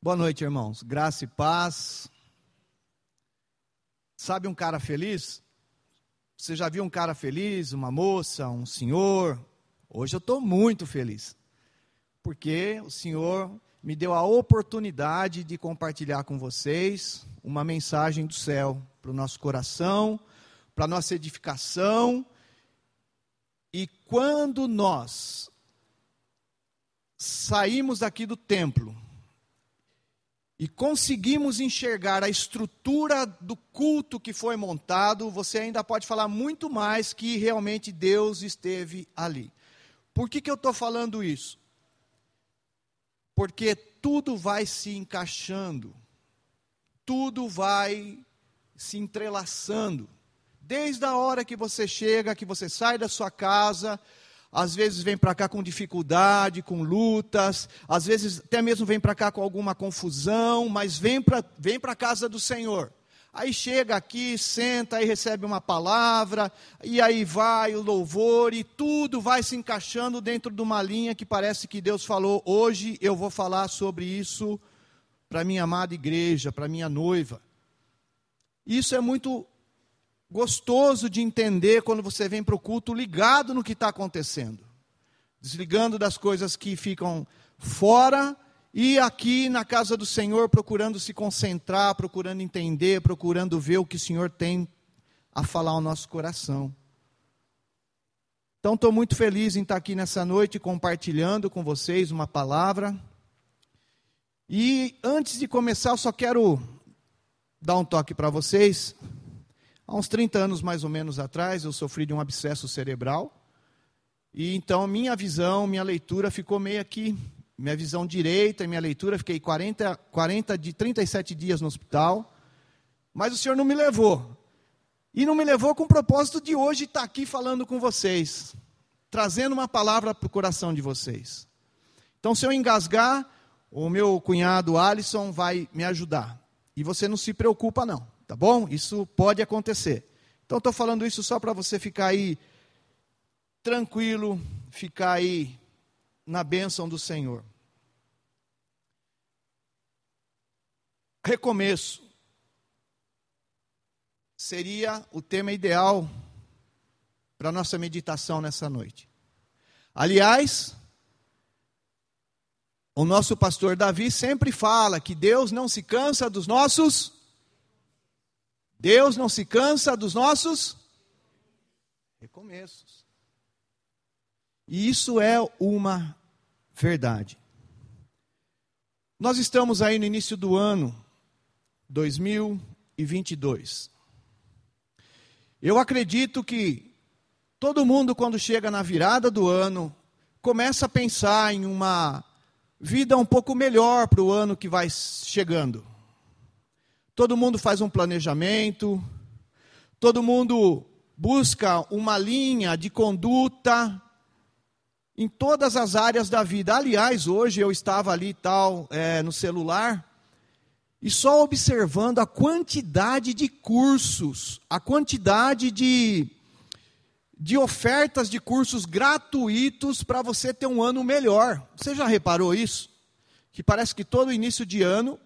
Boa noite, irmãos. Graça e paz. Sabe um cara feliz? Você já viu um cara feliz, uma moça, um senhor? Hoje eu estou muito feliz, porque o Senhor me deu a oportunidade de compartilhar com vocês uma mensagem do céu para o nosso coração, para a nossa edificação. E quando nós saímos daqui do templo, e conseguimos enxergar a estrutura do culto que foi montado, você ainda pode falar muito mais que realmente Deus esteve ali. Por que, que eu estou falando isso? Porque tudo vai se encaixando, tudo vai se entrelaçando. Desde a hora que você chega, que você sai da sua casa, às vezes vem para cá com dificuldade, com lutas, às vezes até mesmo vem para cá com alguma confusão, mas vem para vem a casa do Senhor. Aí chega aqui, senta, aí recebe uma palavra, e aí vai o louvor, e tudo vai se encaixando dentro de uma linha que parece que Deus falou: hoje eu vou falar sobre isso para minha amada igreja, para minha noiva. Isso é muito gostoso de entender quando você vem para o culto ligado no que está acontecendo, desligando das coisas que ficam fora e aqui na casa do Senhor procurando se concentrar, procurando entender, procurando ver o que o Senhor tem a falar ao nosso coração. Então estou muito feliz em estar aqui nessa noite compartilhando com vocês uma palavra. E antes de começar, eu só quero dar um toque para vocês. Há uns 30 anos mais ou menos atrás, eu sofri de um abscesso cerebral. E então minha visão, minha leitura ficou meio aqui, minha visão direita e minha leitura, fiquei 40, 40 de 37 dias no hospital. Mas o Senhor não me levou. E não me levou com o propósito de hoje estar aqui falando com vocês, trazendo uma palavra para o coração de vocês. Então, se eu engasgar, o meu cunhado Alisson vai me ajudar. E você não se preocupa, não. Tá bom? Isso pode acontecer. Então, estou falando isso só para você ficar aí tranquilo, ficar aí na bênção do Senhor. Recomeço seria o tema ideal para nossa meditação nessa noite. Aliás, o nosso pastor Davi sempre fala que Deus não se cansa dos nossos Deus não se cansa dos nossos recomeços. E isso é uma verdade. Nós estamos aí no início do ano 2022. Eu acredito que todo mundo, quando chega na virada do ano, começa a pensar em uma vida um pouco melhor para o ano que vai chegando. Todo mundo faz um planejamento, todo mundo busca uma linha de conduta em todas as áreas da vida. Aliás, hoje eu estava ali tal é, no celular e só observando a quantidade de cursos, a quantidade de, de ofertas de cursos gratuitos para você ter um ano melhor. Você já reparou isso? Que parece que todo início de ano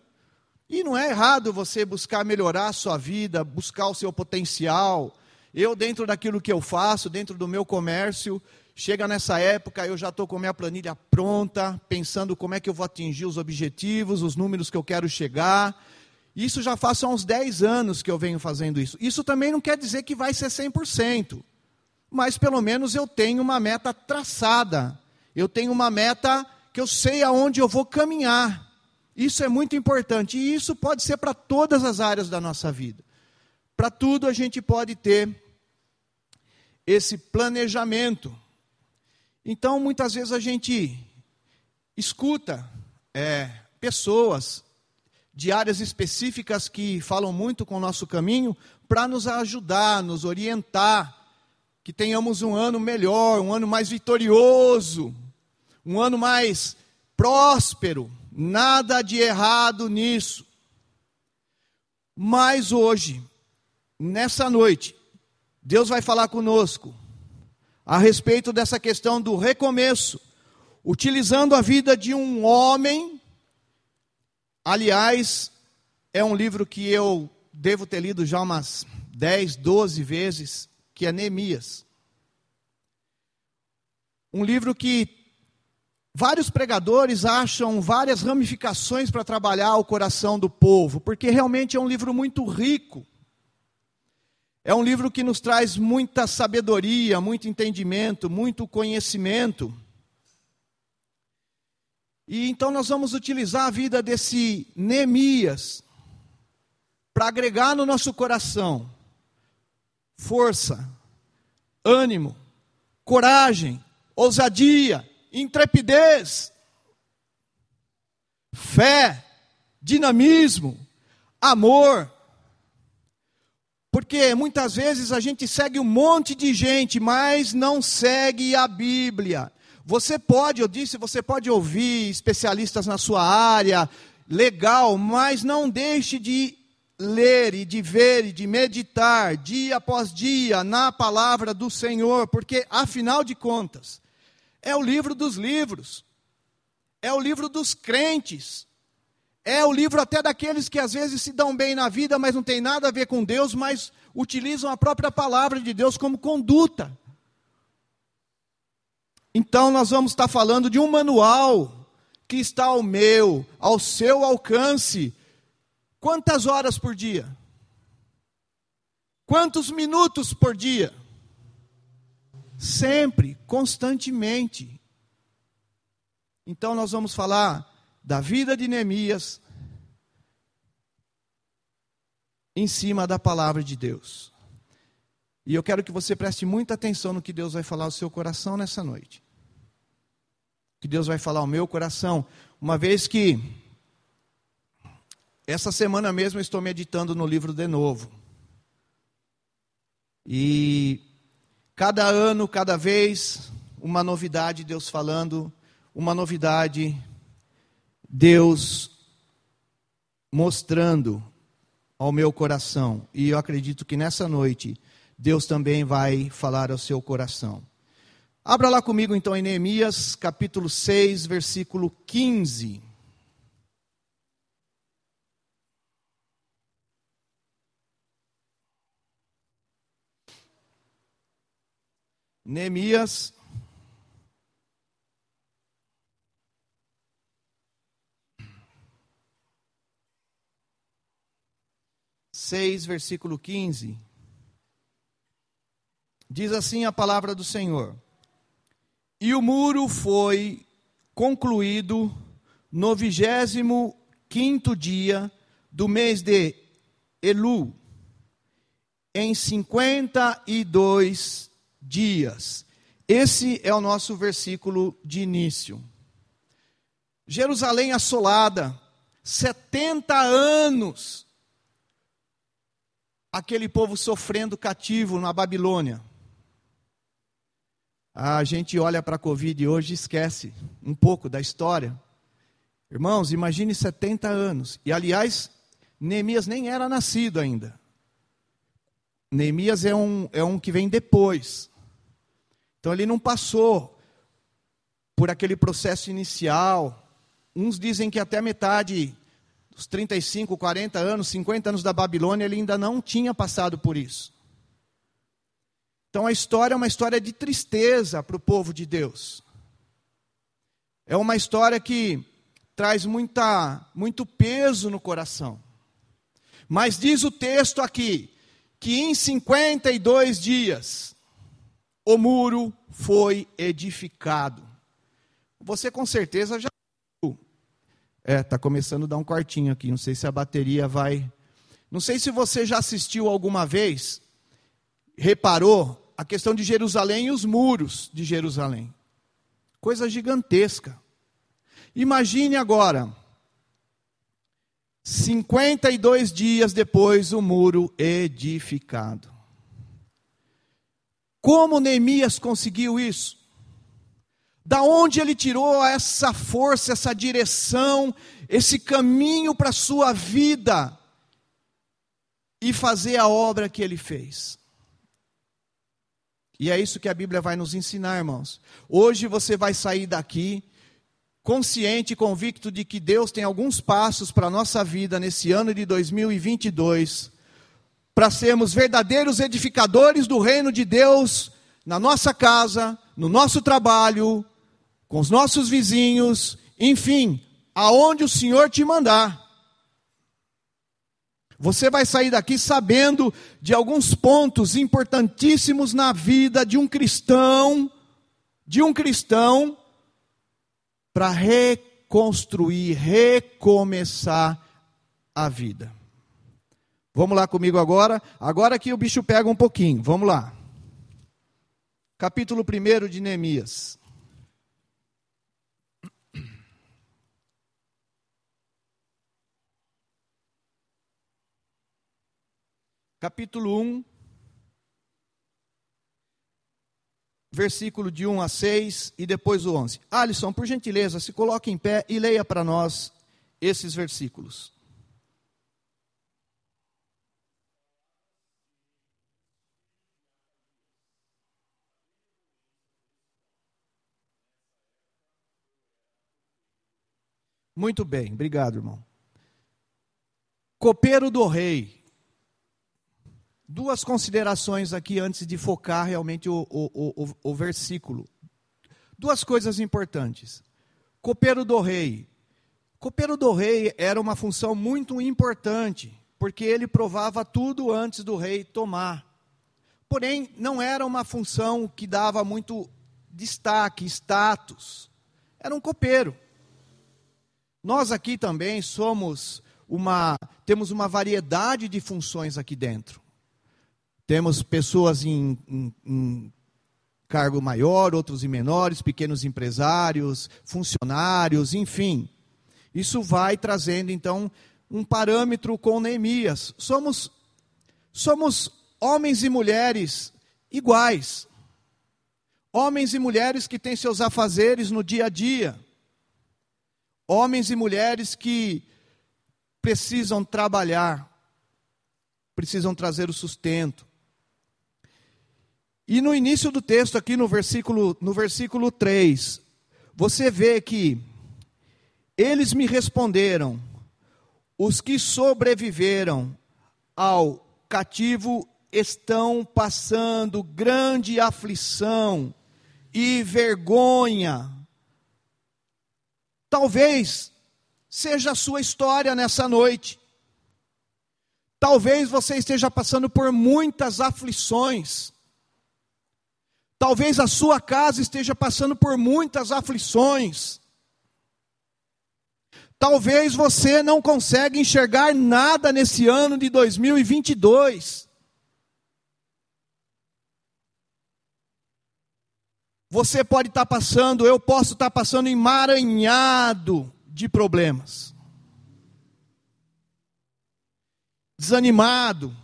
e não é errado você buscar melhorar a sua vida, buscar o seu potencial. Eu, dentro daquilo que eu faço, dentro do meu comércio, chega nessa época, eu já estou com a minha planilha pronta, pensando como é que eu vou atingir os objetivos, os números que eu quero chegar. Isso já faz uns 10 anos que eu venho fazendo isso. Isso também não quer dizer que vai ser 100%, mas pelo menos eu tenho uma meta traçada. Eu tenho uma meta que eu sei aonde eu vou caminhar. Isso é muito importante e isso pode ser para todas as áreas da nossa vida. Para tudo a gente pode ter esse planejamento. Então, muitas vezes a gente escuta é, pessoas de áreas específicas que falam muito com o nosso caminho para nos ajudar, nos orientar, que tenhamos um ano melhor, um ano mais vitorioso, um ano mais próspero. Nada de errado nisso. Mas hoje, nessa noite, Deus vai falar conosco a respeito dessa questão do recomeço, utilizando a vida de um homem Aliás, é um livro que eu devo ter lido já umas 10, 12 vezes, que é Neemias. Um livro que vários pregadores acham várias ramificações para trabalhar o coração do povo, porque realmente é um livro muito rico. É um livro que nos traz muita sabedoria, muito entendimento, muito conhecimento. E então nós vamos utilizar a vida desse Neemias para agregar no nosso coração força, ânimo, coragem, ousadia, intrepidez, fé, dinamismo, amor. Porque muitas vezes a gente segue um monte de gente, mas não segue a Bíblia. Você pode, eu disse, você pode ouvir especialistas na sua área, legal, mas não deixe de ler e de ver e de meditar dia após dia na palavra do Senhor, porque afinal de contas, é o livro dos livros, é o livro dos crentes, é o livro até daqueles que às vezes se dão bem na vida, mas não tem nada a ver com Deus, mas utilizam a própria palavra de Deus como conduta. Então nós vamos estar falando de um manual que está ao meu, ao seu alcance. Quantas horas por dia? Quantos minutos por dia? Sempre, constantemente. Então nós vamos falar da vida de Neemias em cima da palavra de Deus. E eu quero que você preste muita atenção no que Deus vai falar ao seu coração nessa noite que Deus vai falar ao meu coração, uma vez que essa semana mesmo eu estou meditando no livro de novo. E cada ano, cada vez, uma novidade Deus falando, uma novidade Deus mostrando ao meu coração. E eu acredito que nessa noite Deus também vai falar ao seu coração. Abra lá comigo então em Neemias, capítulo 6, versículo 15. Neemias seis, versículo 15. Diz assim a palavra do Senhor: e o muro foi concluído no vigésimo quinto dia do mês de Elu, em 52 dias. Esse é o nosso versículo de início. Jerusalém assolada, 70 anos, aquele povo sofrendo cativo na Babilônia. A gente olha para a Covid hoje e esquece um pouco da história. Irmãos, imagine 70 anos. E aliás, Neemias nem era nascido ainda. Neemias é um, é um que vem depois. Então ele não passou por aquele processo inicial. Uns dizem que até metade dos 35, 40 anos, 50 anos da Babilônia, ele ainda não tinha passado por isso. Então a história é uma história de tristeza para o povo de Deus. É uma história que traz muita, muito peso no coração. Mas diz o texto aqui que em 52 dias o muro foi edificado. Você com certeza já é, está começando a dar um quartinho aqui. Não sei se a bateria vai. Não sei se você já assistiu alguma vez, reparou a questão de Jerusalém e os muros de Jerusalém. Coisa gigantesca. Imagine agora, 52 dias depois, o muro edificado. Como Neemias conseguiu isso? Da onde ele tirou essa força, essa direção, esse caminho para a sua vida e fazer a obra que ele fez? E é isso que a Bíblia vai nos ensinar, irmãos. Hoje você vai sair daqui consciente e convicto de que Deus tem alguns passos para a nossa vida nesse ano de 2022, para sermos verdadeiros edificadores do reino de Deus na nossa casa, no nosso trabalho, com os nossos vizinhos, enfim, aonde o Senhor te mandar. Você vai sair daqui sabendo de alguns pontos importantíssimos na vida de um cristão, de um cristão, para reconstruir, recomeçar a vida. Vamos lá comigo agora. Agora que o bicho pega um pouquinho. Vamos lá. Capítulo 1 de Neemias. capítulo 1, versículo de 1 a 6 e depois o 11. Alisson, por gentileza, se coloque em pé e leia para nós esses versículos. Muito bem, obrigado, irmão. Copeiro do rei duas considerações aqui antes de focar realmente o, o, o, o versículo. Duas coisas importantes. Copeiro do rei. Copeiro do rei era uma função muito importante, porque ele provava tudo antes do rei tomar. Porém, não era uma função que dava muito destaque, status. Era um copeiro. Nós aqui também somos uma temos uma variedade de funções aqui dentro. Temos pessoas em, em, em cargo maior, outros em menores, pequenos empresários, funcionários, enfim. Isso vai trazendo então um parâmetro com Neemias. Somos somos homens e mulheres iguais. Homens e mulheres que têm seus afazeres no dia a dia. Homens e mulheres que precisam trabalhar, precisam trazer o sustento. E no início do texto, aqui no versículo, no versículo 3, você vê que eles me responderam, os que sobreviveram ao cativo estão passando grande aflição e vergonha. Talvez seja a sua história nessa noite. Talvez você esteja passando por muitas aflições. Talvez a sua casa esteja passando por muitas aflições. Talvez você não consiga enxergar nada nesse ano de 2022. Você pode estar passando, eu posso estar passando emaranhado de problemas. Desanimado,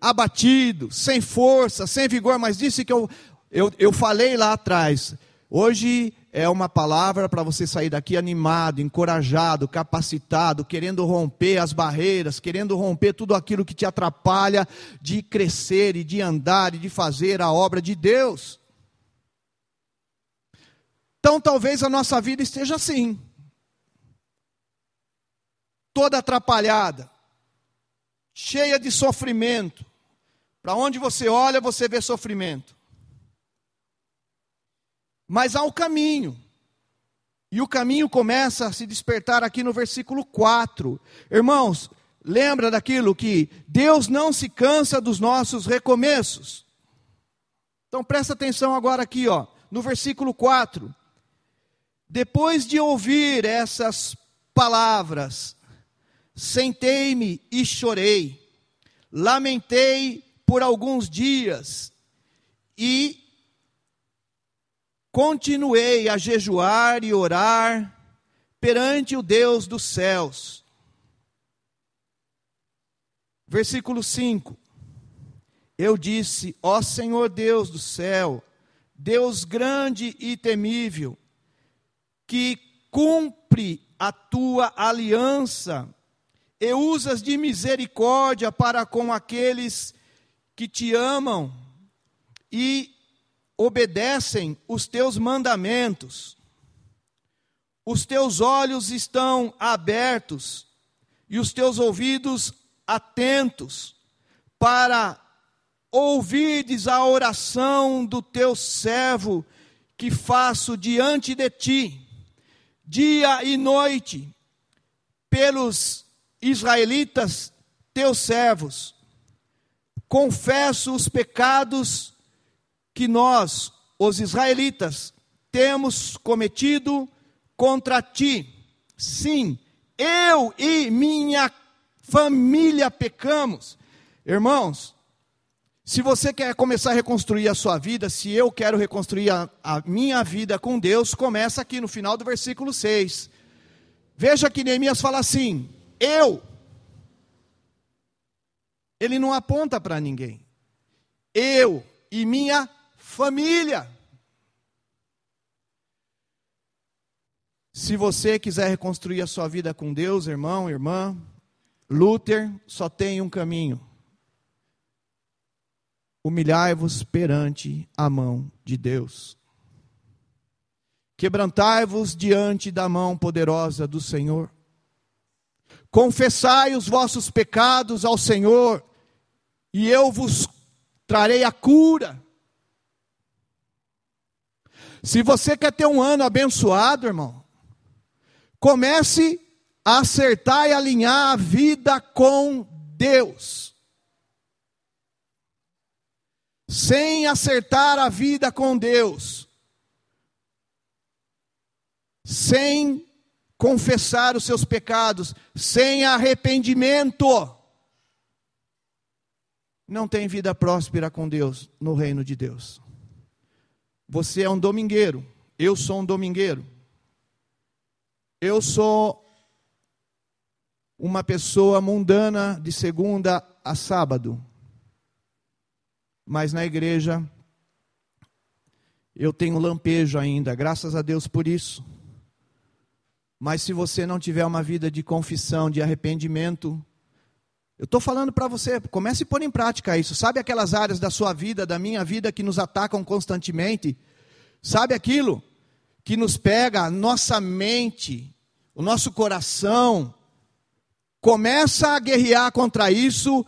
abatido, sem força, sem vigor, mas disse que eu, eu, eu falei lá atrás. Hoje é uma palavra para você sair daqui animado, encorajado, capacitado, querendo romper as barreiras, querendo romper tudo aquilo que te atrapalha de crescer e de andar e de fazer a obra de Deus. Então talvez a nossa vida esteja assim, toda atrapalhada, cheia de sofrimento, para onde você olha, você vê sofrimento. Mas há um caminho. E o caminho começa a se despertar aqui no versículo 4. Irmãos, lembra daquilo que Deus não se cansa dos nossos recomeços. Então presta atenção agora aqui, ó, no versículo 4. Depois de ouvir essas palavras, sentei-me e chorei, lamentei por alguns dias e continuei a jejuar e orar perante o Deus dos céus. Versículo 5. Eu disse: Ó Senhor Deus do céu, Deus grande e temível, que cumpre a tua aliança e usas de misericórdia para com aqueles que te amam e obedecem os teus mandamentos. os teus olhos estão abertos e os teus ouvidos atentos para ouvides a oração do teu servo que faço diante de ti, dia e noite, pelos israelitas, teus servos. Confesso os pecados que nós, os israelitas, temos cometido contra ti. Sim, eu e minha família pecamos. Irmãos, se você quer começar a reconstruir a sua vida, se eu quero reconstruir a, a, minha vida com Deus, começa aqui no final do versículo 6. Veja que Neemias fala assim: eu. Ele não aponta para ninguém. Eu e minha família. Se você quiser reconstruir a sua vida com Deus, irmão, irmã, Luther só tem um caminho: humilhai-vos perante a mão de Deus. Quebrantai-vos diante da mão poderosa do Senhor. Confessai os vossos pecados ao Senhor, e eu vos trarei a cura. Se você quer ter um ano abençoado, irmão, Comece a acertar e alinhar a vida com Deus. Sem acertar a vida com Deus, sem confessar os seus pecados, sem arrependimento, não tem vida próspera com Deus no reino de Deus. Você é um domingueiro, eu sou um domingueiro. Eu sou uma pessoa mundana de segunda a sábado. Mas na igreja eu tenho lampejo ainda, graças a Deus por isso. Mas se você não tiver uma vida de confissão, de arrependimento, eu estou falando para você, comece a pôr em prática isso. Sabe aquelas áreas da sua vida, da minha vida, que nos atacam constantemente? Sabe aquilo que nos pega a nossa mente, o nosso coração começa a guerrear contra isso,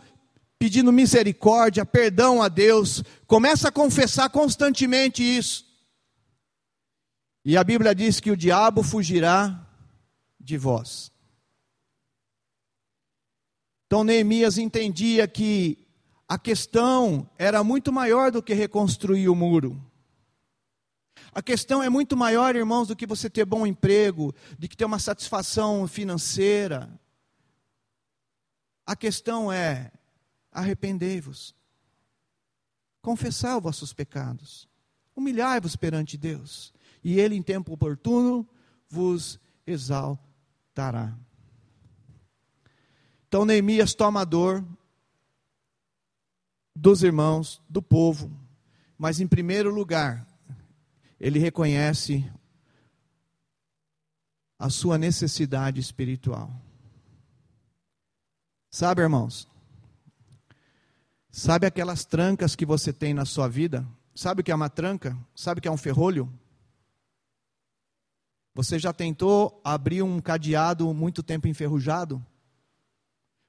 pedindo misericórdia, perdão a Deus, começa a confessar constantemente isso. E a Bíblia diz que o diabo fugirá de vós. Então Neemias entendia que a questão era muito maior do que reconstruir o muro. A questão é muito maior, irmãos, do que você ter bom emprego, de que ter uma satisfação financeira. A questão é arrependei-vos, confessai os vossos pecados, humilhai-vos perante Deus, e Ele, em tempo oportuno, vos exaltará. Então, Neemias toma a dor dos irmãos, do povo, mas em primeiro lugar, ele reconhece a sua necessidade espiritual. Sabe, irmãos? Sabe aquelas trancas que você tem na sua vida? Sabe o que é uma tranca? Sabe o que é um ferrolho? Você já tentou abrir um cadeado muito tempo enferrujado?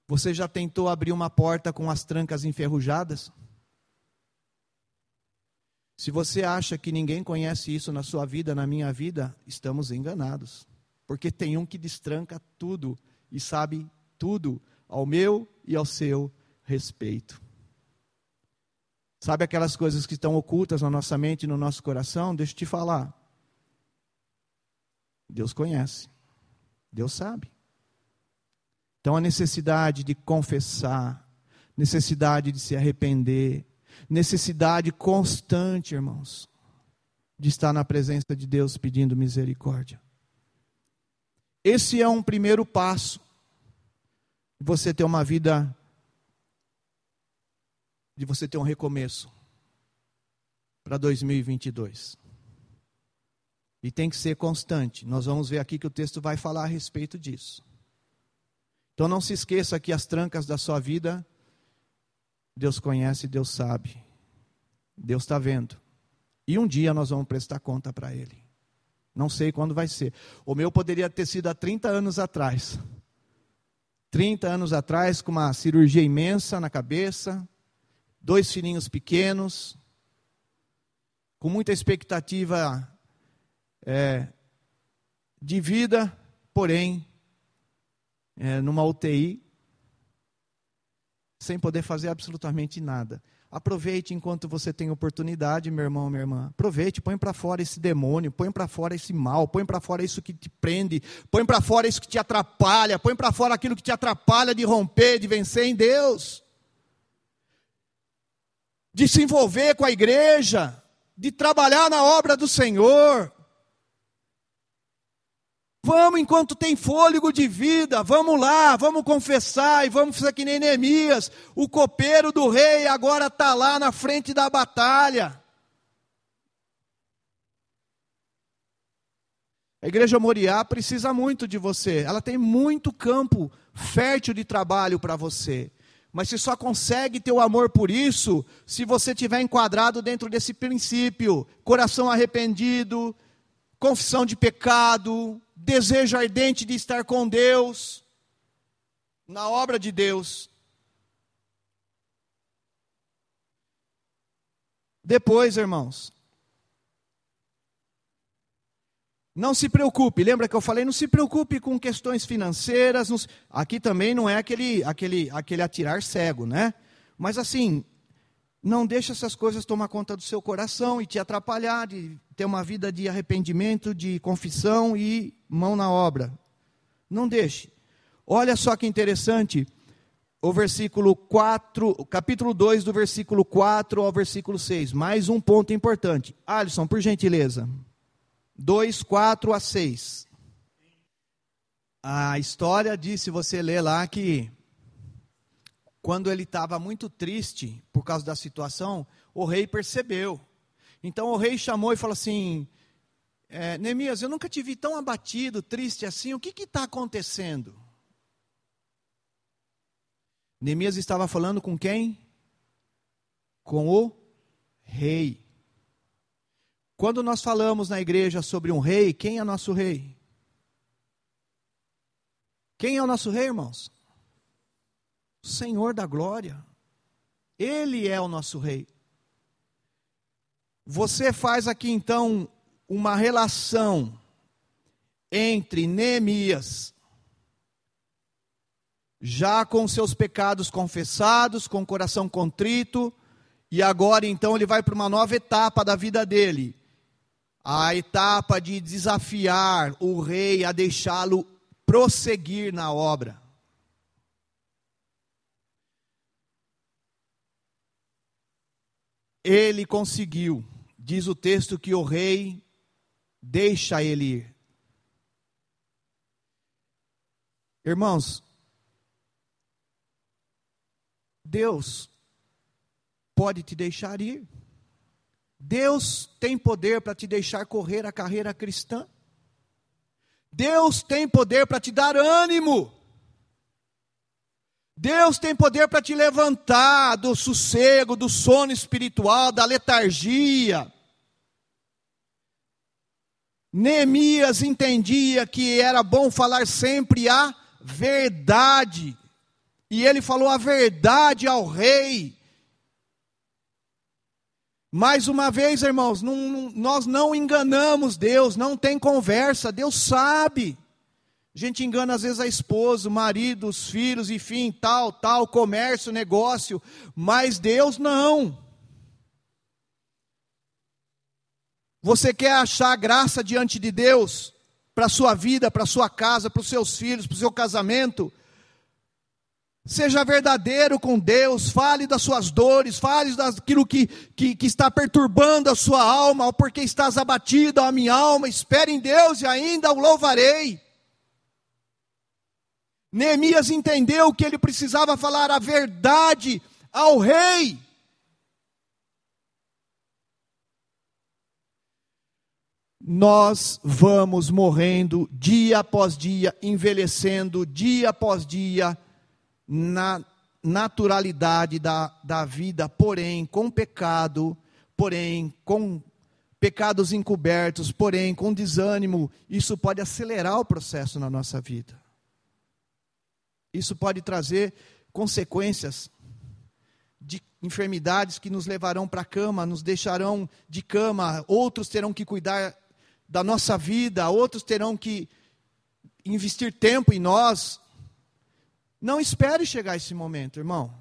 Você já tentou abrir uma porta com as trancas enferrujadas? Se você acha que ninguém conhece isso na sua vida, na minha vida, estamos enganados. Porque tem um que destranca tudo e sabe tudo ao meu e ao seu respeito. Sabe aquelas coisas que estão ocultas na nossa mente e no nosso coração? Deixa eu te falar. Deus conhece. Deus sabe. Então a necessidade de confessar, necessidade de se arrepender, necessidade constante, irmãos, de estar na presença de Deus pedindo misericórdia. Esse é um primeiro passo você ter uma vida, de você ter um recomeço para 2022. E tem que ser constante. Nós vamos ver aqui que o texto vai falar a respeito disso. Então não se esqueça que as trancas da sua vida Deus conhece, Deus sabe. Deus está vendo. E um dia nós vamos prestar conta para Ele. Não sei quando vai ser. O meu poderia ter sido há 30 anos atrás. 30 anos atrás, com uma cirurgia imensa na cabeça, dois filhinhos pequenos, com muita expectativa é, de vida, porém, é, numa UTI, sem poder fazer absolutamente nada. Aproveite enquanto você tem oportunidade, meu irmão, minha irmã. Aproveite, põe para fora esse demônio, põe para fora esse mal, põe para fora isso que te prende, põe para fora isso que te atrapalha, põe para fora aquilo que te atrapalha de romper, de vencer em Deus. De se envolver com a igreja, de trabalhar na obra do Senhor. Vamos enquanto tem fôlego de vida, vamos lá, vamos confessar e vamos fazer que nem Neemias. O copeiro do rei agora está lá na frente da batalha. A igreja Moriá precisa muito de você, ela tem muito campo fértil de trabalho para você. Mas você só consegue ter o amor por isso se você tiver enquadrado dentro desse princípio: coração arrependido, confissão de pecado, desejo ardente de estar com Deus, na obra de Deus. Depois, irmãos, não se preocupe, lembra que eu falei, não se preocupe com questões financeiras. Não, aqui também não é aquele, aquele, aquele atirar cego, né? Mas assim, não deixe essas coisas tomar conta do seu coração e te atrapalhar de ter uma vida de arrependimento, de confissão e mão na obra. Não deixe. Olha só que interessante, o versículo 4, capítulo 2, do versículo 4 ao versículo 6. Mais um ponto importante. Alisson, por gentileza. 2, 4 a 6. A história diz, se você ler lá, que quando ele estava muito triste por causa da situação, o rei percebeu. Então o rei chamou e falou assim: é, Neemias, eu nunca te vi tão abatido, triste assim, o que está acontecendo? Neemias estava falando com quem? Com o rei. Quando nós falamos na igreja sobre um rei, quem é nosso rei? Quem é o nosso rei, irmãos? Senhor da glória. Ele é o nosso rei. Você faz aqui então uma relação entre Neemias, já com seus pecados confessados, com o coração contrito, e agora então ele vai para uma nova etapa da vida dele. A etapa de desafiar o rei a deixá-lo prosseguir na obra. ele conseguiu. Diz o texto que o rei deixa ele ir. Irmãos, Deus pode te deixar ir. Deus tem poder para te deixar correr a carreira cristã. Deus tem poder para te dar ânimo. Deus tem poder para te levantar do sossego, do sono espiritual, da letargia. Neemias entendia que era bom falar sempre a verdade. E ele falou a verdade ao rei. Mais uma vez, irmãos, não, não, nós não enganamos Deus, não tem conversa, Deus sabe. A gente engana às vezes a esposa, o marido, os filhos, enfim, tal, tal, comércio, negócio, mas Deus não. Você quer achar graça diante de Deus para a sua vida, para a sua casa, para os seus filhos, para o seu casamento? Seja verdadeiro com Deus, fale das suas dores, fale daquilo que, que, que está perturbando a sua alma, porque estás abatido a minha alma, espere em Deus e ainda o louvarei. Neemias entendeu que ele precisava falar a verdade ao rei. Nós vamos morrendo dia após dia, envelhecendo dia após dia, na naturalidade da, da vida, porém com pecado, porém com pecados encobertos, porém, com desânimo, isso pode acelerar o processo na nossa vida. Isso pode trazer consequências de enfermidades que nos levarão para a cama, nos deixarão de cama, outros terão que cuidar da nossa vida, outros terão que investir tempo em nós. Não espere chegar esse momento, irmão.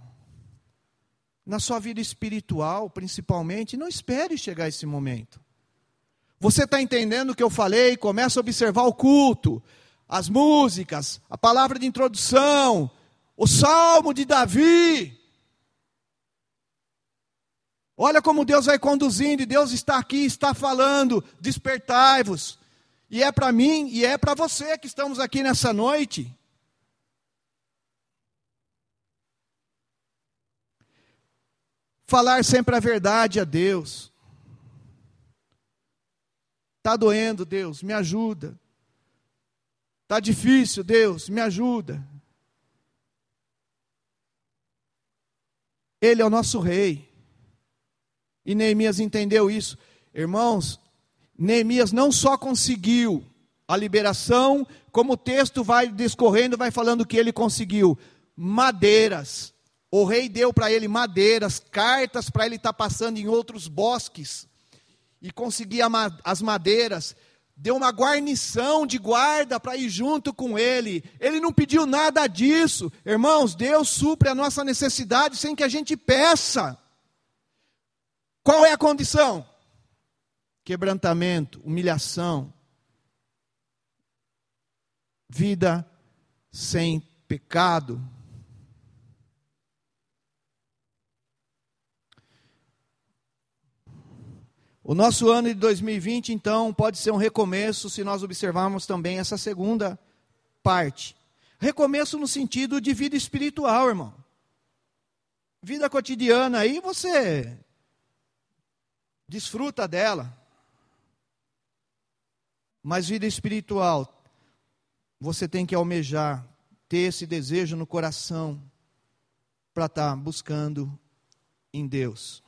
Na sua vida espiritual, principalmente, não espere chegar esse momento. Você está entendendo o que eu falei? Começa a observar o culto, as músicas, a palavra de introdução, o salmo de Davi. Olha como Deus vai conduzindo, e Deus está aqui, está falando, despertai-vos. E é para mim e é para você que estamos aqui nessa noite. Falar sempre a verdade a Deus. Está doendo, Deus, me ajuda. Está difícil, Deus, me ajuda. Ele é o nosso rei. E Neemias entendeu isso. Irmãos, Neemias não só conseguiu a liberação, como o texto vai discorrendo, vai falando que ele conseguiu madeiras. O rei deu para ele madeiras, cartas para ele estar tá passando em outros bosques e conseguir as madeiras. Deu uma guarnição de guarda para ir junto com ele. Ele não pediu nada disso. Irmãos, Deus supre a nossa necessidade sem que a gente peça. Qual é a condição? Quebrantamento, humilhação, vida sem pecado. O nosso ano de 2020, então, pode ser um recomeço se nós observarmos também essa segunda parte. Recomeço no sentido de vida espiritual, irmão. Vida cotidiana aí você desfruta dela. Mas vida espiritual, você tem que almejar, ter esse desejo no coração para estar tá buscando em Deus.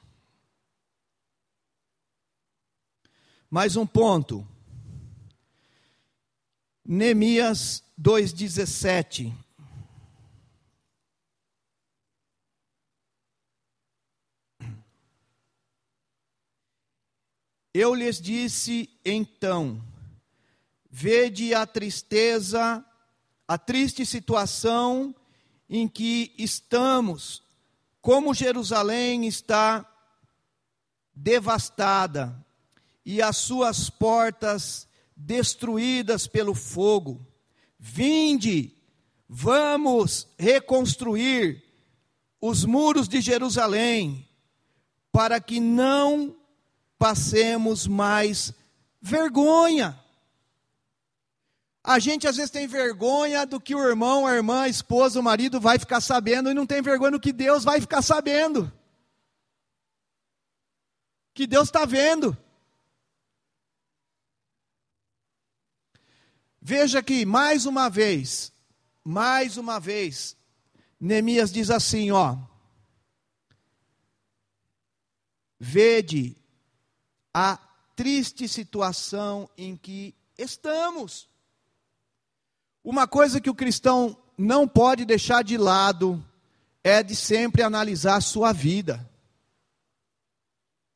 Mais um ponto. Neemias 2,17. Eu lhes disse então: vede a tristeza, a triste situação em que estamos, como Jerusalém está devastada e as suas portas destruídas pelo fogo. Vinde, vamos reconstruir os muros de Jerusalém, para que não passemos mais vergonha. A gente às vezes tem vergonha do que o irmão, a irmã, a esposa, o marido vai ficar sabendo e não tem vergonha do que Deus vai ficar sabendo. Que Deus está vendo. Veja que mais uma vez, mais uma vez, Neemias diz assim, ó: Vede a triste situação em que estamos. Uma coisa que o cristão não pode deixar de lado é de sempre analisar a sua vida.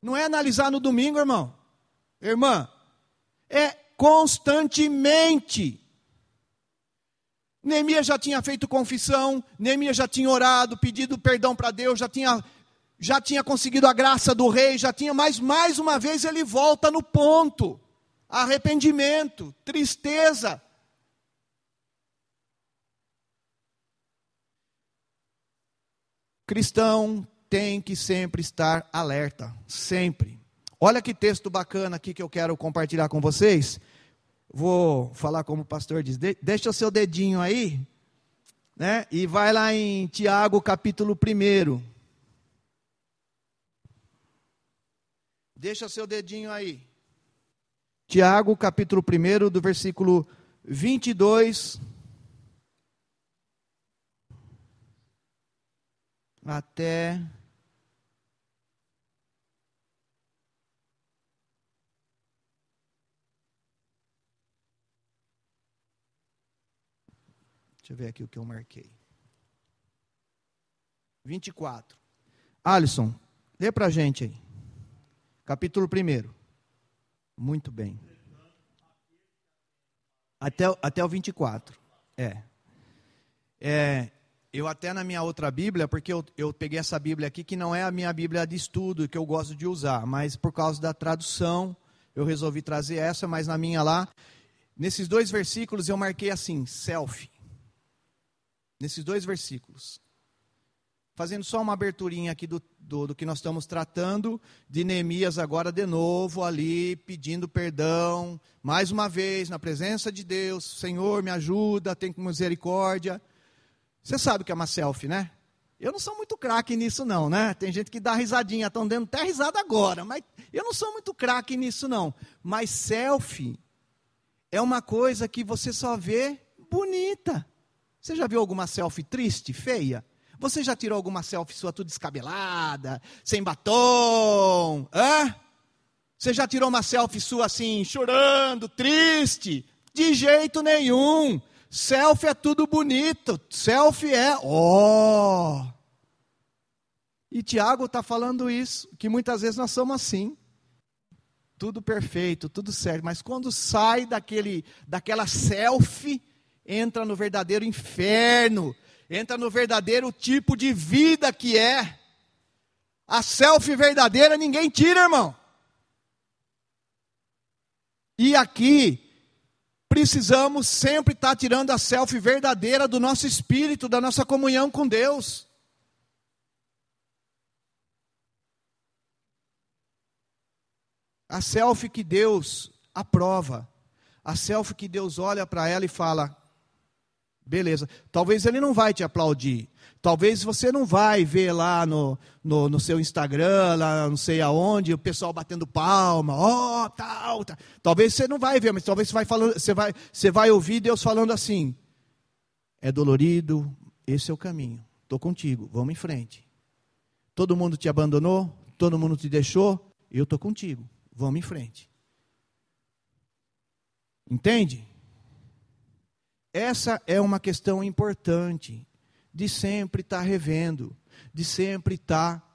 Não é analisar no domingo, irmão. Irmã, é constantemente. Neemias já tinha feito confissão, Neemias já tinha orado, pedido perdão para Deus, já tinha já tinha conseguido a graça do rei, já tinha, mas mais uma vez ele volta no ponto: arrependimento, tristeza. Cristão tem que sempre estar alerta, sempre. Olha que texto bacana aqui que eu quero compartilhar com vocês. Vou falar como o pastor diz, deixa o seu dedinho aí, né? E vai lá em Tiago capítulo 1. Deixa seu dedinho aí. Tiago, capítulo 1, do versículo 22 até Deixa eu ver aqui o que eu marquei. 24. Alisson, lê para a gente aí. Capítulo 1. Muito bem. Até, até o 24. É. é. Eu até na minha outra Bíblia, porque eu, eu peguei essa Bíblia aqui, que não é a minha Bíblia de estudo, que eu gosto de usar, mas por causa da tradução, eu resolvi trazer essa, mas na minha lá, nesses dois versículos eu marquei assim, selfie. Nesses dois versículos fazendo só uma aberturinha aqui do, do, do, que nós estamos tratando, de Neemias agora de novo ali, pedindo perdão, mais uma vez, na presença de Deus, Senhor, me ajuda, tem misericórdia. Você sabe que é uma selfie, né? Eu não sou muito craque nisso não, né? Tem gente que dá risadinha, estão dando até risada agora, mas eu não sou muito craque nisso não. Mas selfie é uma coisa que você só vê bonita. Você já viu alguma selfie triste, feia? Você já tirou alguma selfie sua tudo descabelada, sem batom? Hã? Você já tirou uma selfie sua assim, chorando, triste? De jeito nenhum. Selfie é tudo bonito. Selfie é, ó. Oh. E Tiago está falando isso, que muitas vezes nós somos assim. Tudo perfeito, tudo certo, mas quando sai daquele, daquela selfie, entra no verdadeiro inferno, entra no verdadeiro tipo de vida que é. A selfie verdadeira ninguém tira, irmão. E aqui, precisamos sempre estar tirando a selfie verdadeira do nosso espírito, da nossa comunhão com Deus. A selfie que Deus aprova, a selfie que Deus olha para ela e fala: Beleza. Talvez ele não vai te aplaudir. Talvez você não vai ver lá no, no, no seu Instagram, lá não sei aonde, o pessoal batendo palma, ó, oh, tal, tal. Talvez você não vai ver, mas talvez você vai, falando, você, vai, você vai ouvir Deus falando assim: é dolorido, esse é o caminho. Estou contigo, vamos em frente. Todo mundo te abandonou, todo mundo te deixou, eu estou contigo, vamos em frente. Entende? Essa é uma questão importante de sempre estar tá revendo, de sempre estar tá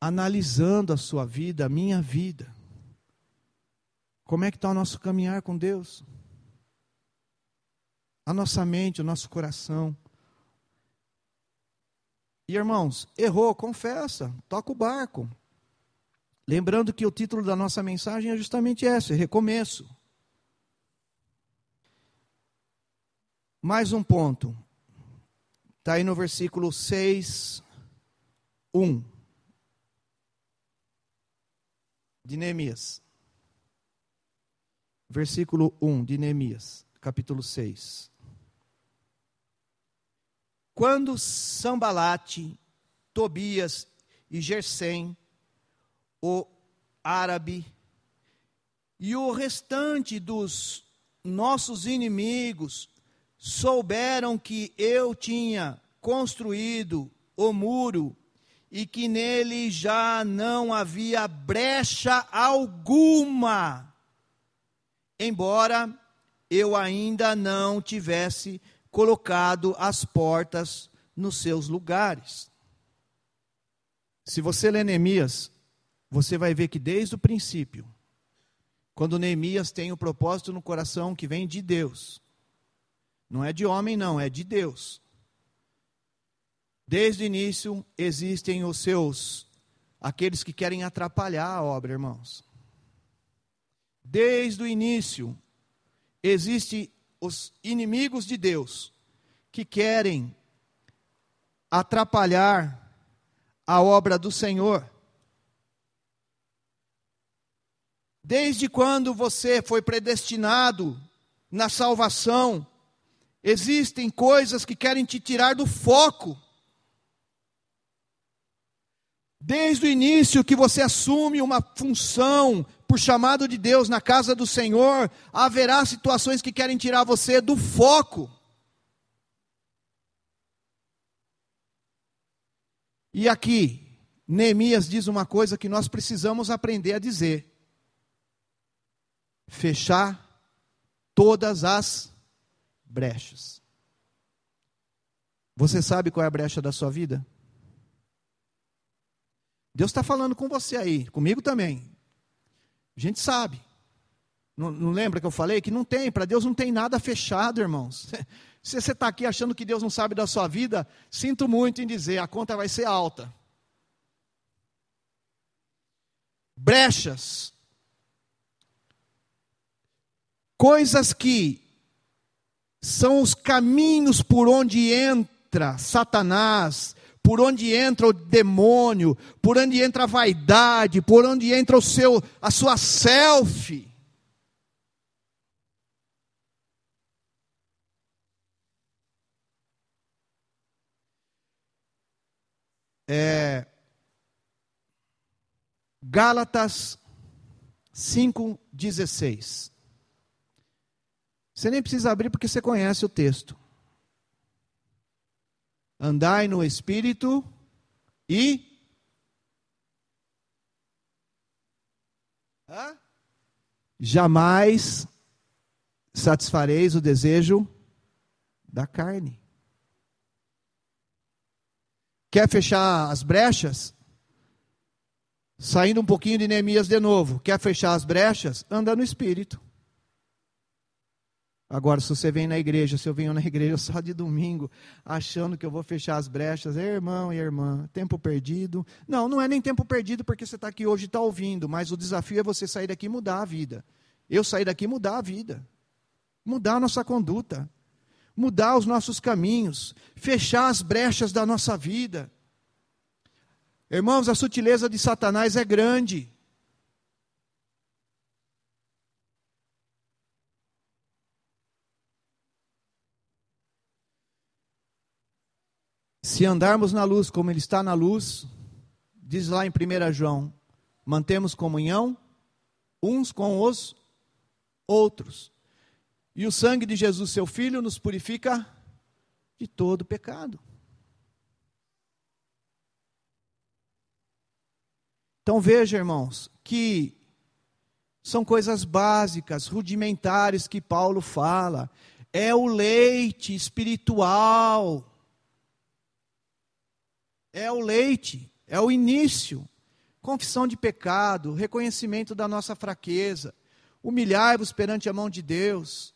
analisando a sua vida, a minha vida. Como é que está o nosso caminhar com Deus? A nossa mente, o nosso coração. E irmãos, errou, confessa, toca o barco. Lembrando que o título da nossa mensagem é justamente esse: recomeço. Mais um ponto. Está aí no versículo 6, 1. De Neemias. Versículo 1 de Neemias, capítulo 6. Quando Sambalate, Tobias e Gersem, o árabe, e o restante dos nossos inimigos souberam que eu tinha construído o muro e que nele já não havia brecha alguma, embora eu ainda não tivesse colocado as portas nos seus lugares. Se você lê Neemias, você vai ver que desde o princípio, quando Neemias tem o propósito no coração que vem de Deus, não é de homem, não, é de Deus. Desde o início existem os seus, aqueles que querem atrapalhar a obra, irmãos. Desde o início existem os inimigos de Deus que querem atrapalhar a obra do Senhor. Desde quando você foi predestinado na salvação, Existem coisas que querem te tirar do foco. Desde o início que você assume uma função por chamado de Deus na casa do Senhor, haverá situações que querem tirar você do foco. E aqui, Neemias diz uma coisa que nós precisamos aprender a dizer: fechar todas as brechas. Você sabe qual é a brecha da sua vida? Deus está falando com você aí, comigo também. A gente sabe. Não, não lembra que eu falei que não tem, para Deus não tem nada fechado, irmãos. Se você está aqui achando que Deus não sabe da sua vida, sinto muito em dizer, a conta vai ser alta. Brechas. Coisas que são os caminhos por onde entra Satanás, por onde entra o demônio, por onde entra a vaidade, por onde entra o seu a sua selfie. É, Gálatas 5,16. Você nem precisa abrir porque você conhece o texto andai no espírito e Hã? jamais satisfareis o desejo da carne. Quer fechar as brechas? Saindo um pouquinho de Neemias de novo. Quer fechar as brechas? Anda no espírito. Agora, se você vem na igreja, se eu venho na igreja só de domingo, achando que eu vou fechar as brechas, é irmão e irmã, tempo perdido. Não, não é nem tempo perdido porque você está aqui hoje e está ouvindo, mas o desafio é você sair daqui e mudar a vida. Eu sair daqui e mudar a vida, mudar a nossa conduta, mudar os nossos caminhos, fechar as brechas da nossa vida. Irmãos, a sutileza de Satanás é grande. Se andarmos na luz como Ele está na luz, diz lá em 1 João, mantemos comunhão uns com os outros. E o sangue de Jesus, seu Filho, nos purifica de todo pecado. Então veja, irmãos, que são coisas básicas, rudimentares que Paulo fala. É o leite espiritual é o leite, é o início. Confissão de pecado, reconhecimento da nossa fraqueza, humilhai-vos perante a mão de Deus.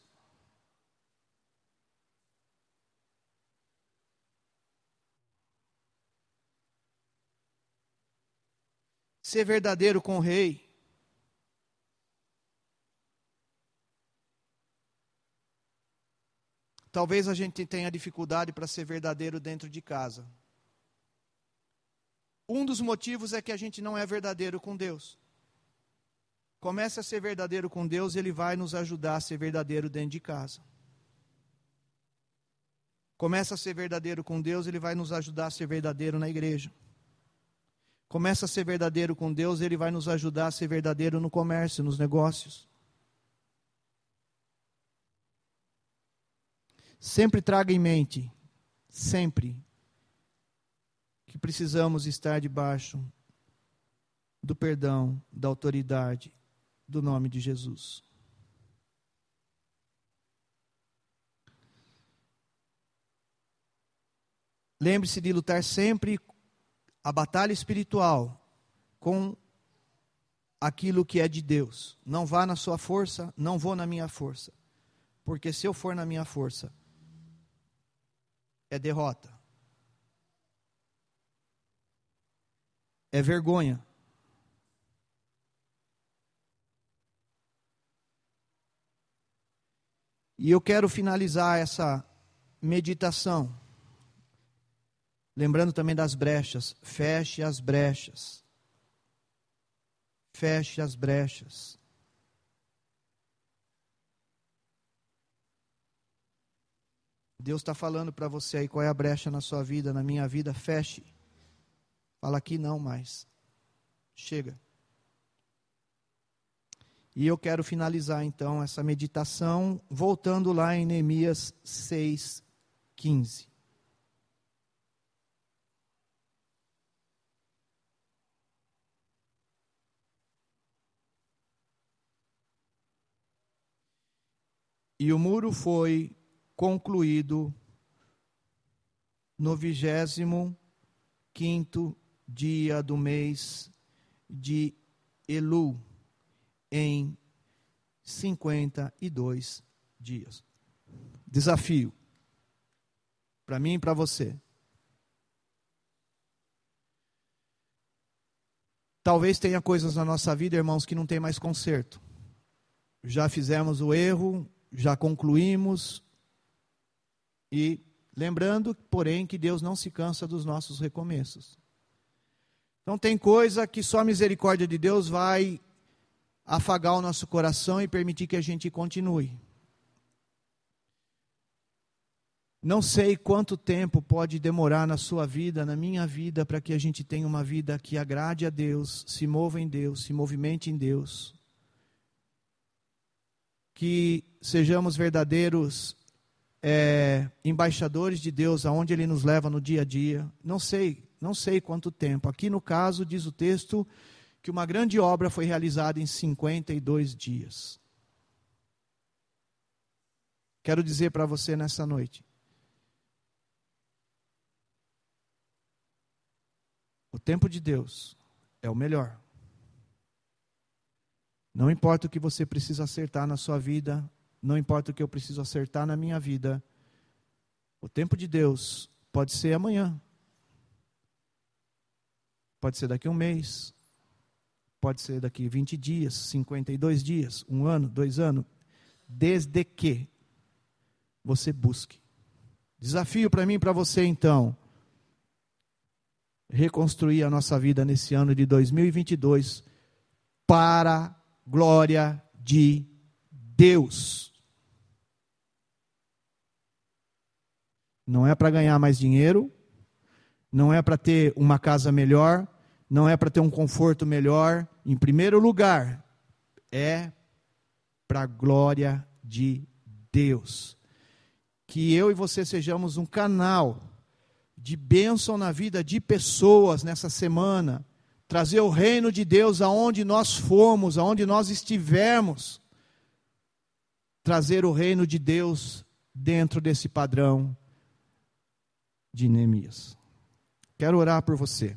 Ser verdadeiro com o rei. Talvez a gente tenha dificuldade para ser verdadeiro dentro de casa. Um dos motivos é que a gente não é verdadeiro com Deus. Comece a ser verdadeiro com Deus, Ele vai nos ajudar a ser verdadeiro dentro de casa. Comece a ser verdadeiro com Deus, Ele vai nos ajudar a ser verdadeiro na igreja. Comece a ser verdadeiro com Deus, Ele vai nos ajudar a ser verdadeiro no comércio, nos negócios. Sempre traga em mente, sempre, que precisamos estar debaixo do perdão, da autoridade do nome de Jesus. Lembre-se de lutar sempre a batalha espiritual com aquilo que é de Deus. Não vá na sua força, não vou na minha força. Porque se eu for na minha força, é derrota. É vergonha. E eu quero finalizar essa meditação, lembrando também das brechas. Feche as brechas. Feche as brechas. Deus está falando para você aí qual é a brecha na sua vida, na minha vida. Feche. Fala aqui não mais. Chega. E eu quero finalizar então essa meditação voltando lá em Neemias 6, 15. E o muro foi concluído no vigésimo quinto dia do mês de Elu, em 52 dias. Desafio para mim e para você. Talvez tenha coisas na nossa vida, irmãos, que não tem mais conserto. Já fizemos o erro, já concluímos e lembrando, porém, que Deus não se cansa dos nossos recomeços. Então tem coisa que só a misericórdia de Deus vai afagar o nosso coração e permitir que a gente continue. Não sei quanto tempo pode demorar na sua vida, na minha vida, para que a gente tenha uma vida que agrade a Deus, se mova em Deus, se movimente em Deus. Que sejamos verdadeiros é, embaixadores de Deus, aonde Ele nos leva no dia a dia. Não sei, não sei quanto tempo. Aqui no caso, diz o texto, que uma grande obra foi realizada em 52 dias. Quero dizer para você nessa noite O tempo de Deus é o melhor. Não importa o que você precisa acertar na sua vida, não importa o que eu preciso acertar na minha vida, o tempo de Deus pode ser amanhã, pode ser daqui a um mês, pode ser daqui 20 dias, 52 dias, um ano, dois anos, desde que você busque. Desafio para mim e para você então reconstruir a nossa vida nesse ano de 2022 para glória de Deus. Não é para ganhar mais dinheiro, não é para ter uma casa melhor, não é para ter um conforto melhor. Em primeiro lugar, é para a glória de Deus. Que eu e você sejamos um canal de bênção na vida de pessoas nessa semana, trazer o reino de Deus aonde nós formos, aonde nós estivermos, trazer o reino de Deus dentro desse padrão de Neemias. Quero orar por você.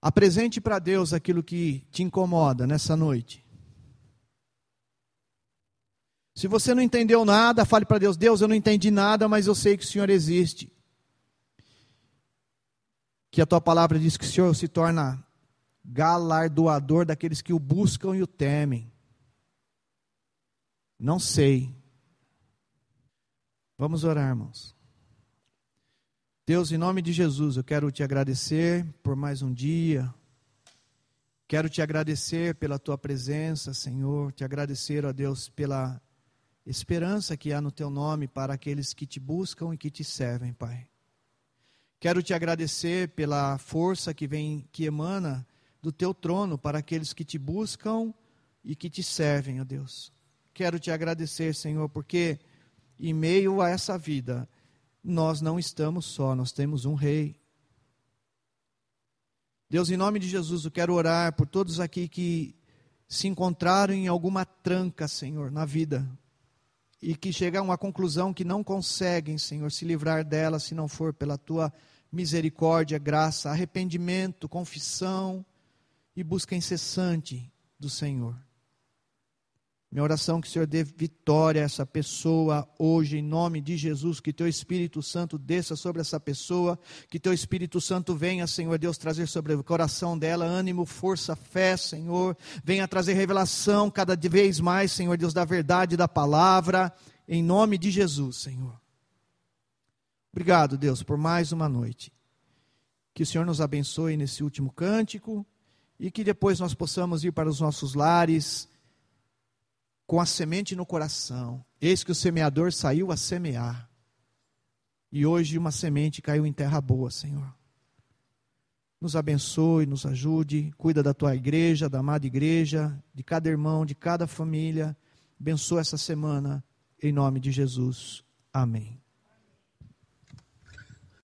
Apresente para Deus aquilo que te incomoda nessa noite. Se você não entendeu nada, fale para Deus: Deus, eu não entendi nada, mas eu sei que o Senhor existe. Que a tua palavra diz que o Senhor se torna galardoador daqueles que o buscam e o temem. Não sei. Vamos orar, irmãos. Deus, em nome de Jesus, eu quero te agradecer por mais um dia. Quero te agradecer pela tua presença, Senhor. Te agradecer, ó Deus, pela esperança que há no teu nome para aqueles que te buscam e que te servem, Pai. Quero te agradecer pela força que vem, que emana do teu trono para aqueles que te buscam e que te servem, ó Deus. Quero te agradecer, Senhor, porque em meio a essa vida nós não estamos só, nós temos um rei. Deus, em nome de Jesus, eu quero orar por todos aqui que se encontraram em alguma tranca, Senhor, na vida e que chegam uma conclusão que não conseguem, Senhor, se livrar dela se não for pela tua misericórdia, graça, arrependimento, confissão e busca incessante do Senhor. Minha oração é que o Senhor dê vitória a essa pessoa hoje, em nome de Jesus, que teu Espírito Santo desça sobre essa pessoa, que teu Espírito Santo venha, Senhor Deus, trazer sobre o coração dela ânimo, força, fé, Senhor, venha trazer revelação cada vez mais, Senhor Deus, da verdade da palavra, em nome de Jesus, Senhor. Obrigado, Deus, por mais uma noite. Que o Senhor nos abençoe nesse último cântico e que depois nós possamos ir para os nossos lares com a semente no coração. Eis que o semeador saiu a semear. E hoje uma semente caiu em terra boa, Senhor. Nos abençoe, nos ajude, cuida da tua igreja, da amada igreja, de cada irmão, de cada família. Abençoa essa semana, em nome de Jesus. Amém.